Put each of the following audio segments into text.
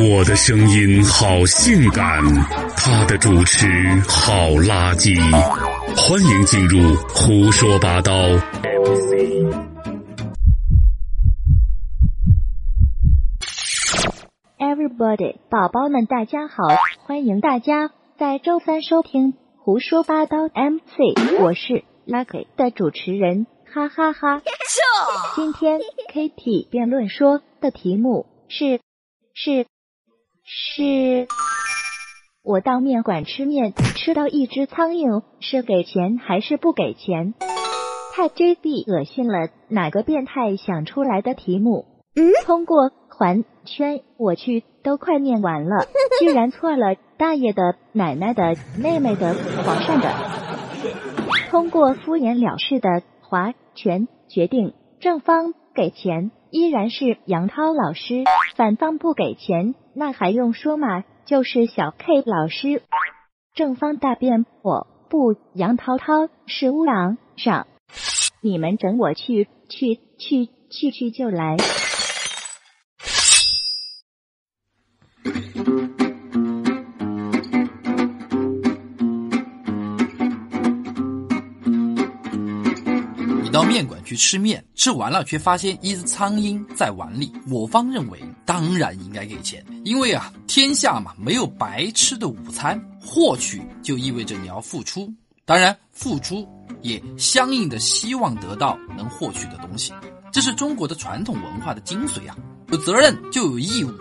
我的声音好性感，他的主持好垃圾。欢迎进入胡说八道。Everybody，宝宝们，大家好！欢迎大家在周三收听胡说八道 MC，我是 Lucky 的主持人，哈哈哈。今天 Kitty 辩论说的题目是是是，我到面馆吃面，吃到一只苍蝇，是给钱还是不给钱？太 JB 恶心了，哪个变态想出来的题目？通过环圈，我去，都快念完了，居然错了，大爷的、奶奶的、妹妹的、皇上的。通过敷衍了事的划拳，决定正方给钱，依然是杨涛老师；反方不给钱，那还用说吗？就是小 K 老师。正方大辩，我不杨涛涛是乌狼上，你们整我去去去去去就来。到面馆去吃面，吃完了却发现一只苍蝇在碗里。我方认为，当然应该给钱，因为啊，天下嘛没有白吃的午餐，获取就意味着你要付出，当然付出也相应的希望得到能获取的东西，这是中国的传统文化的精髓啊！有责任就有义务。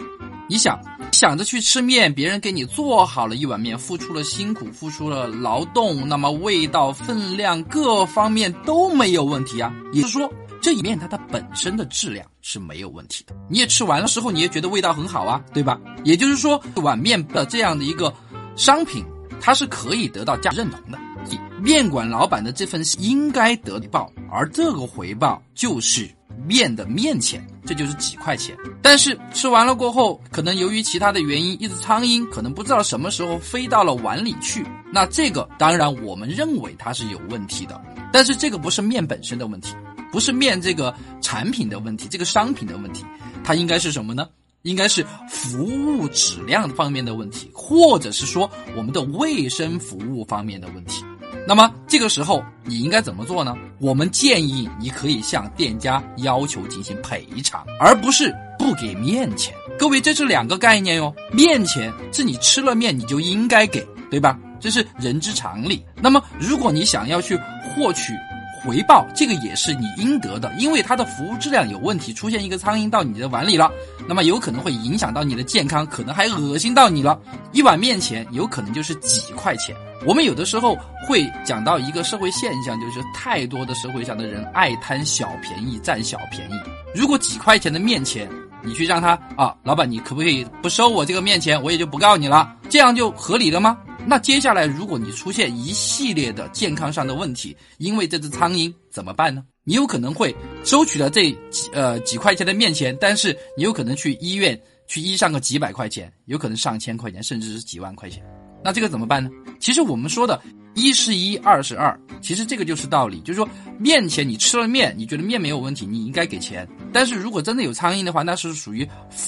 你想想着去吃面，别人给你做好了一碗面，付出了辛苦，付出了劳动，那么味道、分量各方面都没有问题啊。也就是说，这一面它的本身的质量是没有问题的。你也吃完了之后，你也觉得味道很好啊，对吧？也就是说，碗面的这样的一个商品，它是可以得到价认同的。面馆老板的这份应该得回报，而这个回报就是面的面钱。这就是几块钱，但是吃完了过后，可能由于其他的原因，一只苍蝇可能不知道什么时候飞到了碗里去。那这个当然我们认为它是有问题的，但是这个不是面本身的问题，不是面这个产品的问题，这个商品的问题，它应该是什么呢？应该是服务质量方面的问题，或者是说我们的卫生服务方面的问题。那么这个时候你应该怎么做呢？我们建议你可以向店家要求进行赔偿，而不是不给面钱。各位，这是两个概念哟。面钱是你吃了面你就应该给，对吧？这是人之常理。那么如果你想要去获取回报，这个也是你应得的，因为它的服务质量有问题，出现一个苍蝇到你的碗里了，那么有可能会影响到你的健康，可能还恶心到你了。一碗面钱有可能就是几块钱。我们有的时候会讲到一个社会现象，就是太多的社会上的人爱贪小便宜、占小便宜。如果几块钱的面钱，你去让他啊，老板，你可不可以不收我这个面钱，我也就不告你了，这样就合理了吗？那接下来如果你出现一系列的健康上的问题，因为这只苍蝇怎么办呢？你有可能会收取了这几呃几块钱的面钱，但是你有可能去医院去医上个几百块钱，有可能上千块钱，甚至是几万块钱。那这个怎么办呢？其实我们说的一是一，二是二，其实这个就是道理，就是说面前你吃了面，你觉得面没有问题，你应该给钱。但是如果真的有苍蝇的话，那是属于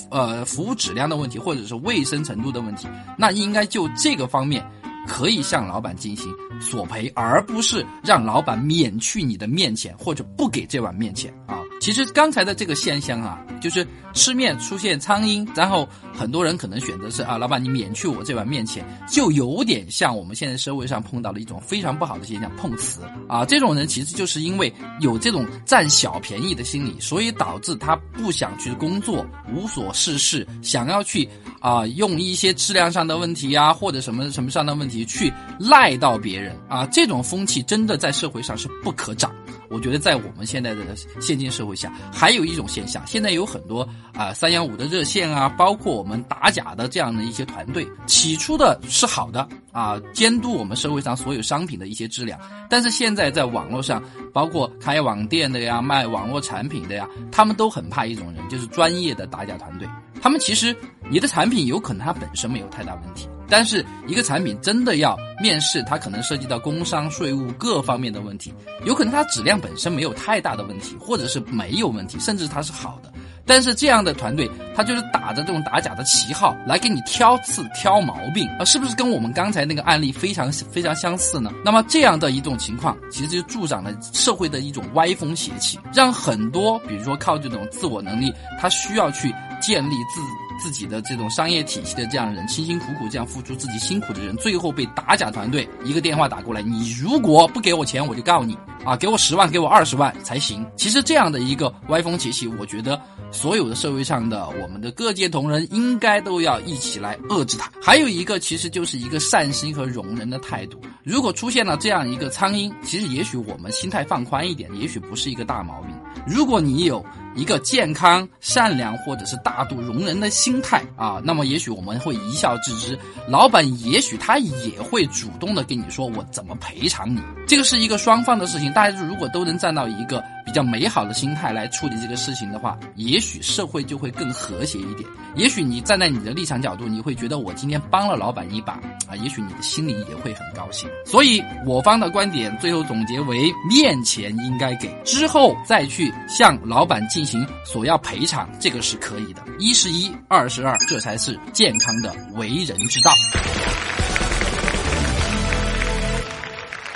呃服务质量的问题，或者是卫生程度的问题，那应该就这个方面可以向老板进行索赔，而不是让老板免去你的面钱或者不给这碗面钱啊。其实刚才的这个现象啊，就是吃面出现苍蝇，然后很多人可能选择是啊，老板你免去我这碗面钱，就有点像我们现在社会上碰到的一种非常不好的现象，碰瓷啊。这种人其实就是因为有这种占小便宜的心理，所以导致他不想去工作，无所事事，想要去啊用一些质量上的问题啊，或者什么什么上的问题你去赖到别人啊。这种风气真的在社会上是不可长。我觉得在我们现在的现今社会下，还有一种现象，现在有很多啊三幺五的热线啊，包括我们打假的这样的一些团队，起初的是好的啊，监督我们社会上所有商品的一些质量，但是现在在网络上，包括开网店的呀、卖网络产品的呀，他们都很怕一种人，就是专业的打假团队。他们其实你的产品有可能它本身没有太大问题。但是一个产品真的要面试，它可能涉及到工商、税务各方面的问题，有可能它质量本身没有太大的问题，或者是没有问题，甚至它是好的。但是这样的团队，他就是打着这种打假的旗号来给你挑刺、挑毛病啊，是不是跟我们刚才那个案例非常非常相似呢？那么这样的一种情况，其实就助长了社会的一种歪风邪气，让很多比如说靠这种自我能力，他需要去建立自。自己的这种商业体系的这样人，辛辛苦苦这样付出自己辛苦的人，最后被打假团队一个电话打过来，你如果不给我钱，我就告你啊！给我十万，给我二十万才行。其实这样的一个歪风邪气，我觉得所有的社会上的我们的各界同仁应该都要一起来遏制它。还有一个，其实就是一个善心和容人的态度。如果出现了这样一个苍蝇，其实也许我们心态放宽一点，也许不是一个大毛病。如果你有一个健康、善良或者是大度容人的心态啊，那么也许我们会一笑置之。老板也许他也会主动的跟你说我怎么赔偿你。这个是一个双方的事情，大家如果都能站到一个比较美好的心态来处理这个事情的话，也许社会就会更和谐一点。也许你站在你的立场角度，你会觉得我今天帮了老板一把啊，也许你的心里也会很高兴。所以我方的观点最后总结为：面前应该给，之后再去向老板进行索要赔偿，这个是可以的。一是一，二是二，这才是健康的为人之道。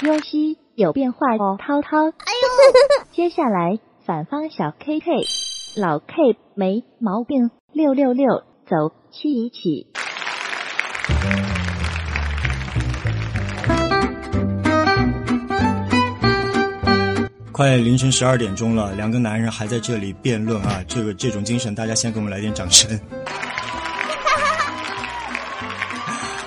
优西有变化哦，涛涛。哎呦，接下来反方小 K K，老 K 没毛病。六六六，走，七一起。快凌晨十二点钟了，两个男人还在这里辩论啊！这个这种精神，大家先给我们来点掌声。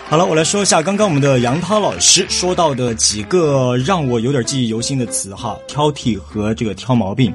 好了，我来说一下刚刚我们的杨涛老师说到的几个让我有点记忆犹新的词哈：挑剔和这个挑毛病。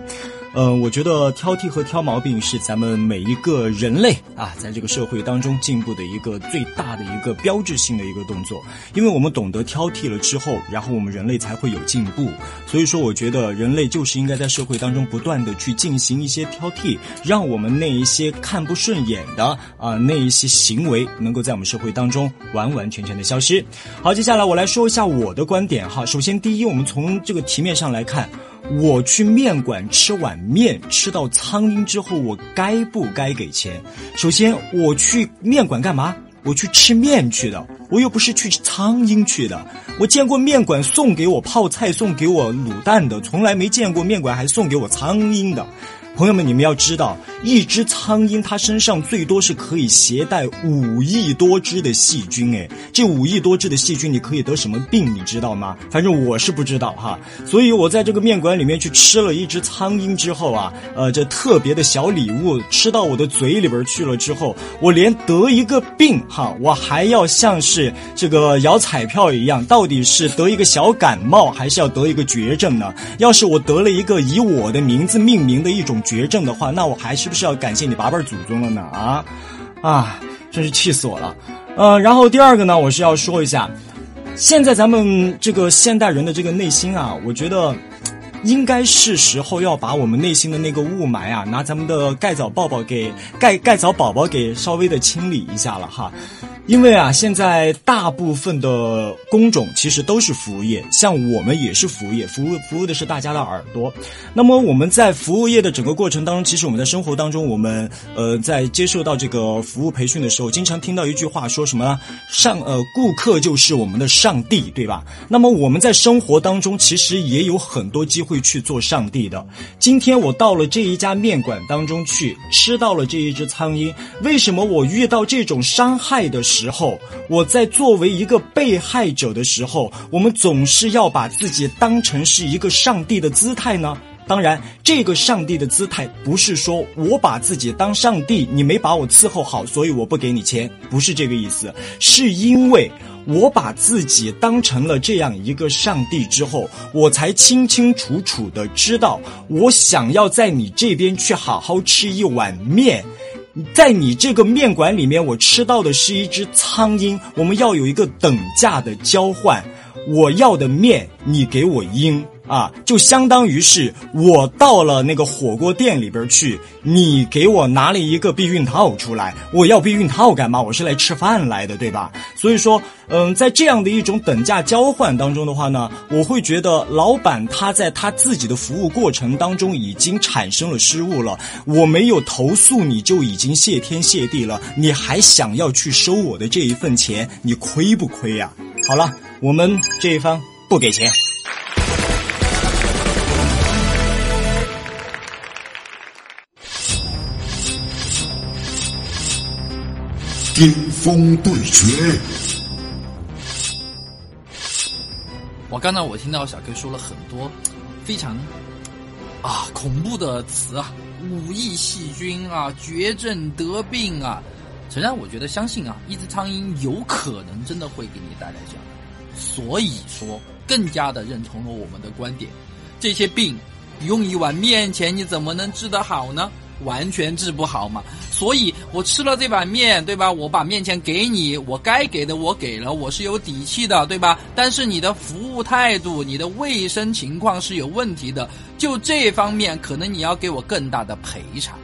嗯，我觉得挑剔和挑毛病是咱们每一个人类啊，在这个社会当中进步的一个最大的一个标志性的一个动作。因为我们懂得挑剔了之后，然后我们人类才会有进步。所以说，我觉得人类就是应该在社会当中不断的去进行一些挑剔，让我们那一些看不顺眼的啊那一些行为，能够在我们社会当中完完全全的消失。好，接下来我来说一下我的观点哈。首先，第一，我们从这个题面上来看。我去面馆吃碗面，吃到苍蝇之后，我该不该给钱？首先，我去面馆干嘛？我去吃面去的，我又不是去吃苍蝇去的。我见过面馆送给我泡菜、送给我卤蛋的，从来没见过面馆还送给我苍蝇的。朋友们，你们要知道，一只苍蝇它身上最多是可以携带五亿多只的细菌，哎，这五亿多只的细菌，你可以得什么病，你知道吗？反正我是不知道哈。所以我在这个面馆里面去吃了一只苍蝇之后啊，呃，这特别的小礼物吃到我的嘴里边去了之后，我连得一个病哈，我还要像是这个摇彩票一样，到底是得一个小感冒，还是要得一个绝症呢？要是我得了一个以我的名字命名的一种。绝症的话，那我还是不是要感谢你八辈祖宗了呢？啊，啊，真是气死我了。呃，然后第二个呢，我是要说一下，现在咱们这个现代人的这个内心啊，我觉得应该是时候要把我们内心的那个雾霾啊，拿咱们的盖澡宝宝给盖盖澡宝宝给稍微的清理一下了哈。因为啊，现在大部分的工种其实都是服务业，像我们也是服务业，服务服务的是大家的耳朵。那么我们在服务业的整个过程当中，其实我们在生活当中，我们呃在接受到这个服务培训的时候，经常听到一句话，说什么上呃顾客就是我们的上帝，对吧？那么我们在生活当中其实也有很多机会去做上帝的。今天我到了这一家面馆当中去，吃到了这一只苍蝇，为什么我遇到这种伤害的时？候，我在作为一个被害者的时候，我们总是要把自己当成是一个上帝的姿态呢。当然，这个上帝的姿态不是说我把自己当上帝，你没把我伺候好，所以我不给你钱，不是这个意思。是因为我把自己当成了这样一个上帝之后，我才清清楚楚的知道，我想要在你这边去好好吃一碗面。在你这个面馆里面，我吃到的是一只苍蝇。我们要有一个等价的交换，我要的面，你给我鹰。啊，就相当于是我到了那个火锅店里边去，你给我拿了一个避孕套出来，我要避孕套干嘛？我是来吃饭来的，对吧？所以说，嗯，在这样的一种等价交换当中的话呢，我会觉得老板他在他自己的服务过程当中已经产生了失误了。我没有投诉你就已经谢天谢地了，你还想要去收我的这一份钱，你亏不亏呀？好了，我们这一方不给钱。巅峰对决。我刚才我听到小 K 说了很多非常啊。恐怖的词啊，五亿细菌啊，绝症得病啊。诚然，我觉得相信啊，一只苍蝇有可能真的会给你带来这样的，所以说更加的认同了我们的观点。这些病用一碗面钱，你怎么能治得好呢？完全治不好嘛，所以我吃了这碗面，对吧？我把面钱给你，我该给的我给了，我是有底气的，对吧？但是你的服务态度、你的卫生情况是有问题的，就这方面，可能你要给我更大的赔偿。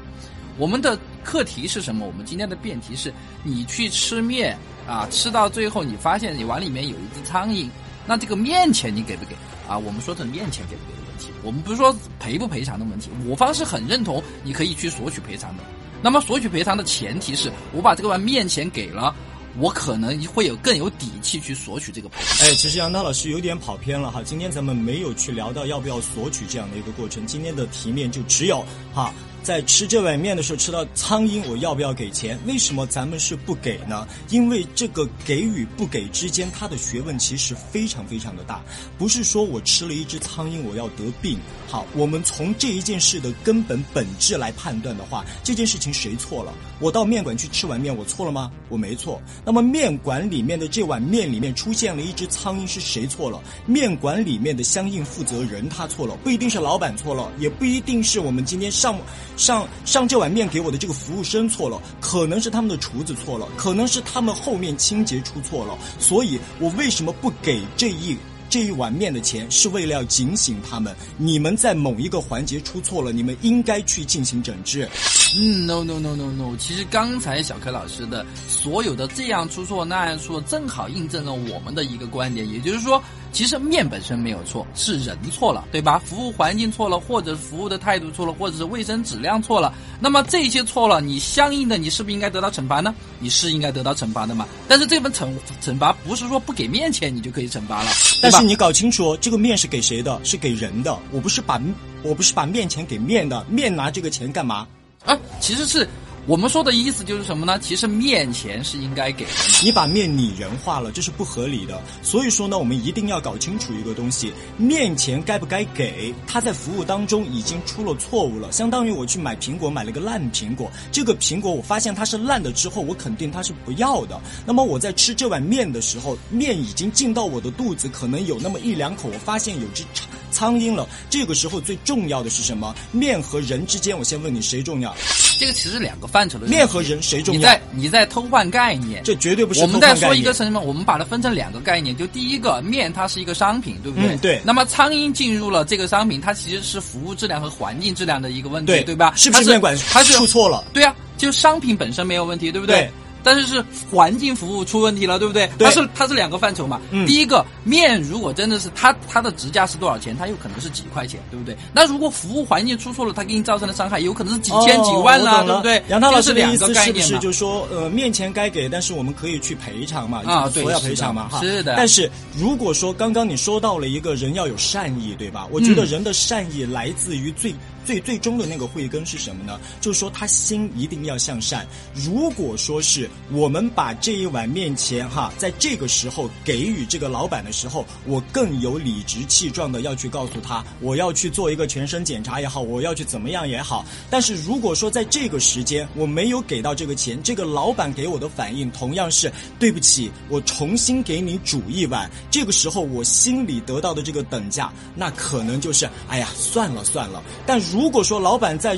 我们的课题是什么？我们今天的辩题是：你去吃面啊，吃到最后你发现你碗里面有一只苍蝇，那这个面钱你给不给？啊，我们说的面钱给不给？我们不是说赔不赔偿的问题，我方是很认同你可以去索取赔偿的。那么索取赔偿的前提是我把这个面钱给了，我可能会有更有底气去索取这个赔偿。哎，其实杨涛老师有点跑偏了哈，今天咱们没有去聊到要不要索取这样的一个过程，今天的题面就只有哈。在吃这碗面的时候吃到苍蝇，我要不要给钱？为什么咱们是不给呢？因为这个给与不给之间，它的学问其实非常非常的大。不是说我吃了一只苍蝇我要得病。好，我们从这一件事的根本本质来判断的话，这件事情谁错了？我到面馆去吃碗面，我错了吗？我没错。那么面馆里面的这碗面里面出现了一只苍蝇，是谁错了？面馆里面的相应负责人他错了，不一定是老板错了，也不一定是我们今天上。上上这碗面给我的这个服务生错了，可能是他们的厨子错了，可能是他们后面清洁出错了，所以我为什么不给这一这一碗面的钱？是为了要警醒他们，你们在某一个环节出错了，你们应该去进行整治。嗯，no no no no no，其实刚才小柯老师的所有的这样出错那样出错，正好印证了我们的一个观点，也就是说。其实面本身没有错，是人错了，对吧？服务环境错了，或者服务的态度错了，或者是卫生质量错了。那么这些错了，你相应的你是不是应该得到惩罚呢？你是应该得到惩罚的嘛？但是这份惩惩罚不是说不给面钱你就可以惩罚了。但是你搞清楚，这个面是给谁的？是给人的。我不是把我不是把面钱给面的，面拿这个钱干嘛？啊，其实是。我们说的意思就是什么呢？其实面钱是应该给的，你把面拟人化了，这是不合理的。所以说呢，我们一定要搞清楚一个东西：面钱该不该给？他在服务当中已经出了错误了，相当于我去买苹果，买了个烂苹果。这个苹果我发现它是烂的之后，我肯定它是不要的。那么我在吃这碗面的时候，面已经进到我的肚子，可能有那么一两口，我发现有只苍苍蝇了。这个时候最重要的是什么？面和人之间，我先问你谁重要？这个其实两个范畴的面和人谁重要？你在你在偷换概念，这绝对不是。我们在说一个什么？我们把它分成两个概念，就第一个面，它是一个商品，对不对？对。那么苍蝇进入了这个商品，它其实是服务质量和环境质量的一个问题，对吧？是不是面馆它是出错了？对啊，就商品本身没有问题，对不对？但是是环境服务出问题了，对不对？它是它是两个范畴嘛。嗯第一个面如果真的是它它的直价是多少钱，它有可能是几块钱，对不对？那如果服务环境出错了，它给你造成的伤害有可能是几千几万了，对不对？杨涛老师的意思是不是就说呃面钱该给，但是我们可以去赔偿嘛？啊，对，要赔偿嘛？哈，是的。但是如果说刚刚你说到了一个人要有善意，对吧？我觉得人的善意来自于最。最最终的那个慧根是什么呢？就是说他心一定要向善。如果说是我们把这一碗面钱哈，在这个时候给予这个老板的时候，我更有理直气壮的要去告诉他，我要去做一个全身检查也好，我要去怎么样也好。但是如果说在这个时间我没有给到这个钱，这个老板给我的反应同样是对不起，我重新给你煮一碗。这个时候我心里得到的这个等价，那可能就是哎呀算了算了。但如如果说老板在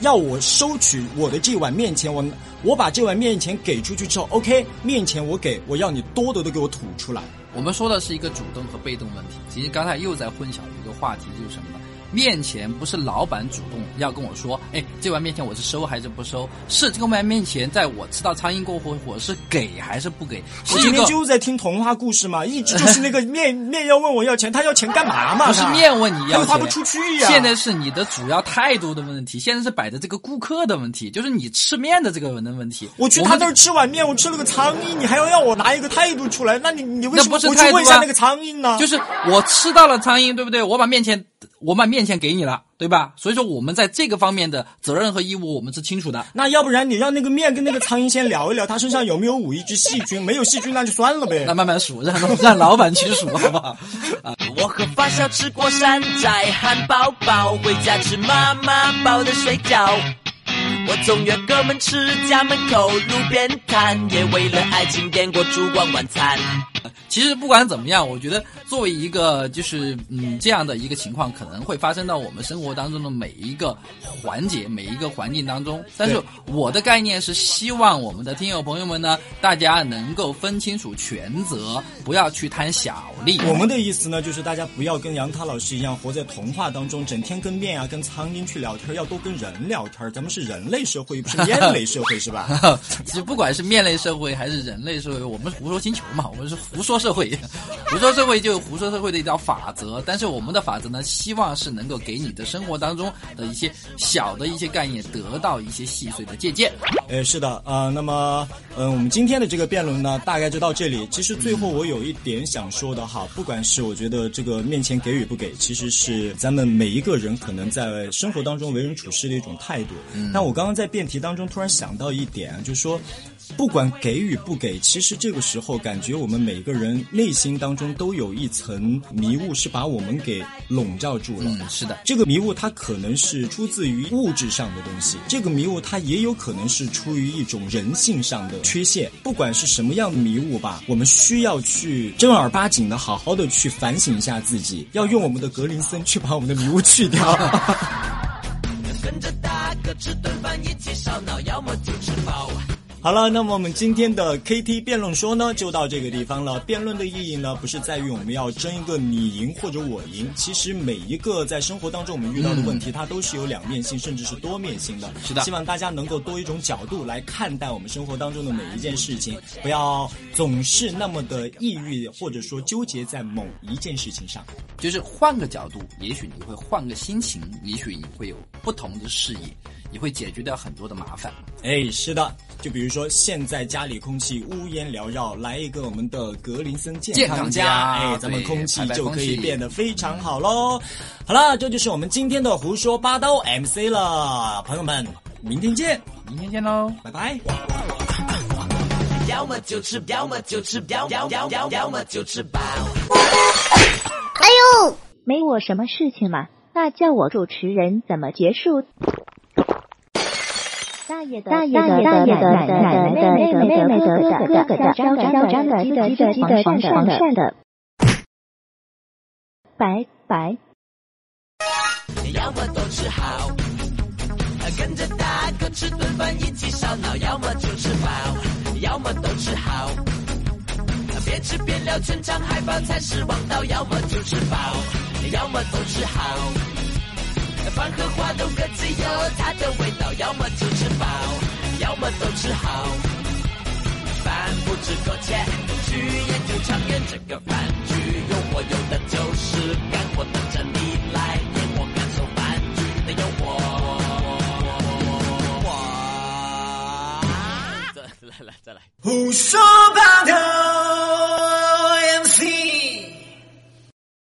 要我收取我的这碗面钱，我我把这碗面钱给出去之后，OK，面钱我给，我要你多的都给我吐出来。我们说的是一个主动和被动问题，其实刚才又在混淆一个话题，就是什么呢？面前不是老板主动要跟我说，哎，这碗面前我是收还是不收？是这个碗面前在我吃到苍蝇过后，我是给还是不给？我今天就在听童话故事嘛，一直就是那个面 面要问我要钱，他要钱干嘛嘛？不是面问你要钱，花不出去呀。现在是你的主要态度的问题，现在是摆的这个顾客的问题，就是你吃面的这个的问题。我去他那儿吃碗面，我吃了个苍蝇，你还要让我拿一个态度出来？那你你为什么不去问一下那个苍蝇呢？就是我吃到了苍蝇，对不对？我把面前。我把面钱给你了，对吧？所以说我们在这个方面的责任和义务我们是清楚的。那要不然你让那个面跟那个苍蝇先聊一聊，他身上有没有五亿只细菌？没有细菌那就算了呗。那慢慢数，让让老板去数，好不好？啊！我和发小吃过山寨汉堡包，回家吃妈妈包的水饺。我总约哥们吃家门口路边摊，也为了爱情点过烛光晚餐。其实不管怎么样，我觉得作为一个就是嗯这样的一个情况，可能会发生到我们生活当中的每一个环节、每一个环境当中。但是我的概念是希望我们的听友朋友们呢，大家能够分清楚权责，不要去贪小利。我们的意思呢，就是大家不要跟杨涛老师一样活在童话当中，整天跟面啊、跟苍蝇去聊天，要多跟人聊天。咱们是人类社会，不是 面类社会，是吧？其实不管是面类社会还是人类社会，我们胡说星球嘛，我们是胡说。社会，胡说社会就有胡说社会的一条法则，但是我们的法则呢，希望是能够给你的生活当中的一些小的一些概念得到一些细碎的借鉴。哎，是的，啊，那么，嗯，我们今天的这个辩论呢，大概就到这里。其实最后我有一点想说的哈，不管是我觉得这个面前给与不给，其实是咱们每一个人可能在生活当中为人处事的一种态度。但我刚刚在辩题当中突然想到一点，就是说。不管给与不给，其实这个时候感觉我们每一个人内心当中都有一层迷雾，是把我们给笼罩住了。嗯，是的，这个迷雾它可能是出自于物质上的东西，这个迷雾它也有可能是出于一种人性上的缺陷。不管是什么样的迷雾吧，我们需要去正儿八经的好好的去反省一下自己，要用我们的格林森去把我们的迷雾去掉。跟着大哥吃顿饭，一起烧脑，要么就吃饱。好了，那么我们今天的 KT 辩论说呢，就到这个地方了。辩论的意义呢，不是在于我们要争一个你赢或者我赢，其实每一个在生活当中我们遇到的问题，它都是有两面性，甚至是多面性的。是的，希望大家能够多一种角度来看待我们生活当中的每一件事情，不要总是那么的抑郁，或者说纠结在某一件事情上。就是换个角度，也许你会换个心情，也许你会有不同的视野，你会解决掉很多的麻烦。哎，是的。就比如说，现在家里空气乌烟缭绕，来一个我们的格林森健康家，哎，咱们空气就可以变得非常好喽。好了，这就是我们今天的胡说八道 MC 了，朋友们，明天见，明天见喽，拜拜。要么就吃，要么就吃，要要要要要么就吃饱。哎呦，没我什么事情嘛，那叫我主持人怎么结束？大爷的大爷的大爷的奶奶的妹妹的妹妹的哥哥的的张张张的鸡的鸡的鸡的黄鳝的的。白白。要么都吃好，跟着大哥吃顿饭一起烧脑，要么就吃饱，要么都吃好。边吃边聊，全场海报才是王道，要么就吃饱，要么都吃好。饭和花都各自有它的味道，要么就吃饱，要么都吃好。饭不止苟且，去研究长远。这个饭局有我有的就是干货，等着你来演我感受饭局的诱惑。哇！再来来再来，胡说八道。